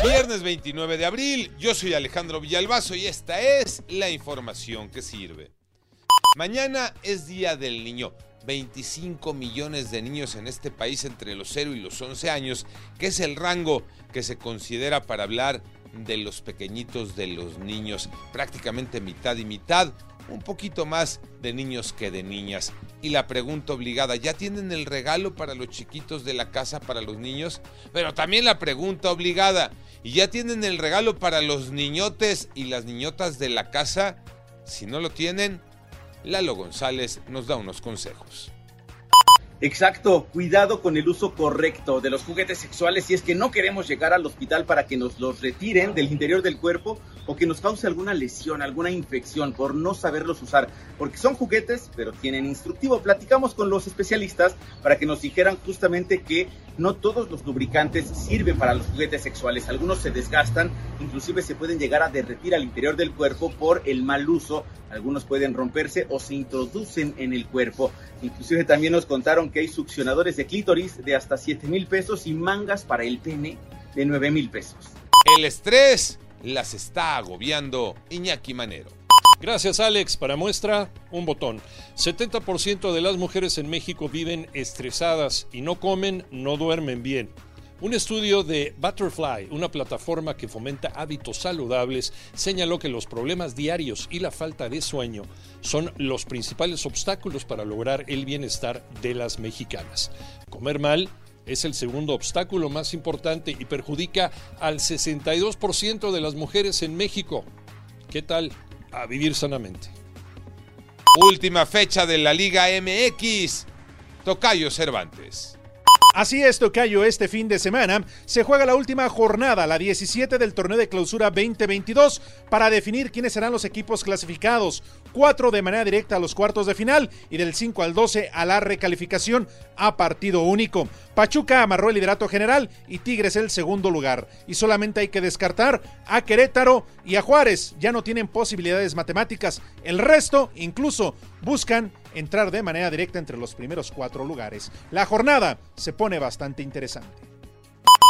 Viernes 29 de abril, yo soy Alejandro Villalbazo y esta es la información que sirve. Mañana es Día del Niño. 25 millones de niños en este país entre los 0 y los 11 años, que es el rango que se considera para hablar de los pequeñitos de los niños, prácticamente mitad y mitad, un poquito más de niños que de niñas. Y la pregunta obligada, ¿ya tienen el regalo para los chiquitos de la casa para los niños? Pero también la pregunta obligada, ¿y ya tienen el regalo para los niñotes y las niñotas de la casa? Si no lo tienen, Lalo González nos da unos consejos. Exacto, cuidado con el uso correcto de los juguetes sexuales si es que no queremos llegar al hospital para que nos los retiren del interior del cuerpo o que nos cause alguna lesión, alguna infección por no saberlos usar, porque son juguetes pero tienen instructivo. Platicamos con los especialistas para que nos dijeran justamente que no todos los lubricantes sirven para los juguetes sexuales, algunos se desgastan, inclusive se pueden llegar a derretir al interior del cuerpo por el mal uso, algunos pueden romperse o se introducen en el cuerpo. Inclusive también nos contaron que hay succionadores de clítoris de hasta 7 mil pesos y mangas para el pene de 9 mil pesos. El estrés las está agobiando Iñaki Manero. Gracias Alex. Para muestra, un botón. 70% de las mujeres en México viven estresadas y no comen, no duermen bien. Un estudio de Butterfly, una plataforma que fomenta hábitos saludables, señaló que los problemas diarios y la falta de sueño son los principales obstáculos para lograr el bienestar de las mexicanas. Comer mal es el segundo obstáculo más importante y perjudica al 62% de las mujeres en México. ¿Qué tal? A vivir sanamente. Última fecha de la Liga MX. Tocayo Cervantes. Así es, Tocayo, este fin de semana se juega la última jornada, la 17 del torneo de clausura 2022, para definir quiénes serán los equipos clasificados. Cuatro de manera directa a los cuartos de final y del 5 al 12 a la recalificación a partido único. Pachuca amarró el liderato general y Tigres el segundo lugar. Y solamente hay que descartar a Querétaro y a Juárez. Ya no tienen posibilidades matemáticas. El resto incluso buscan entrar de manera directa entre los primeros cuatro lugares. La jornada se pone bastante interesante.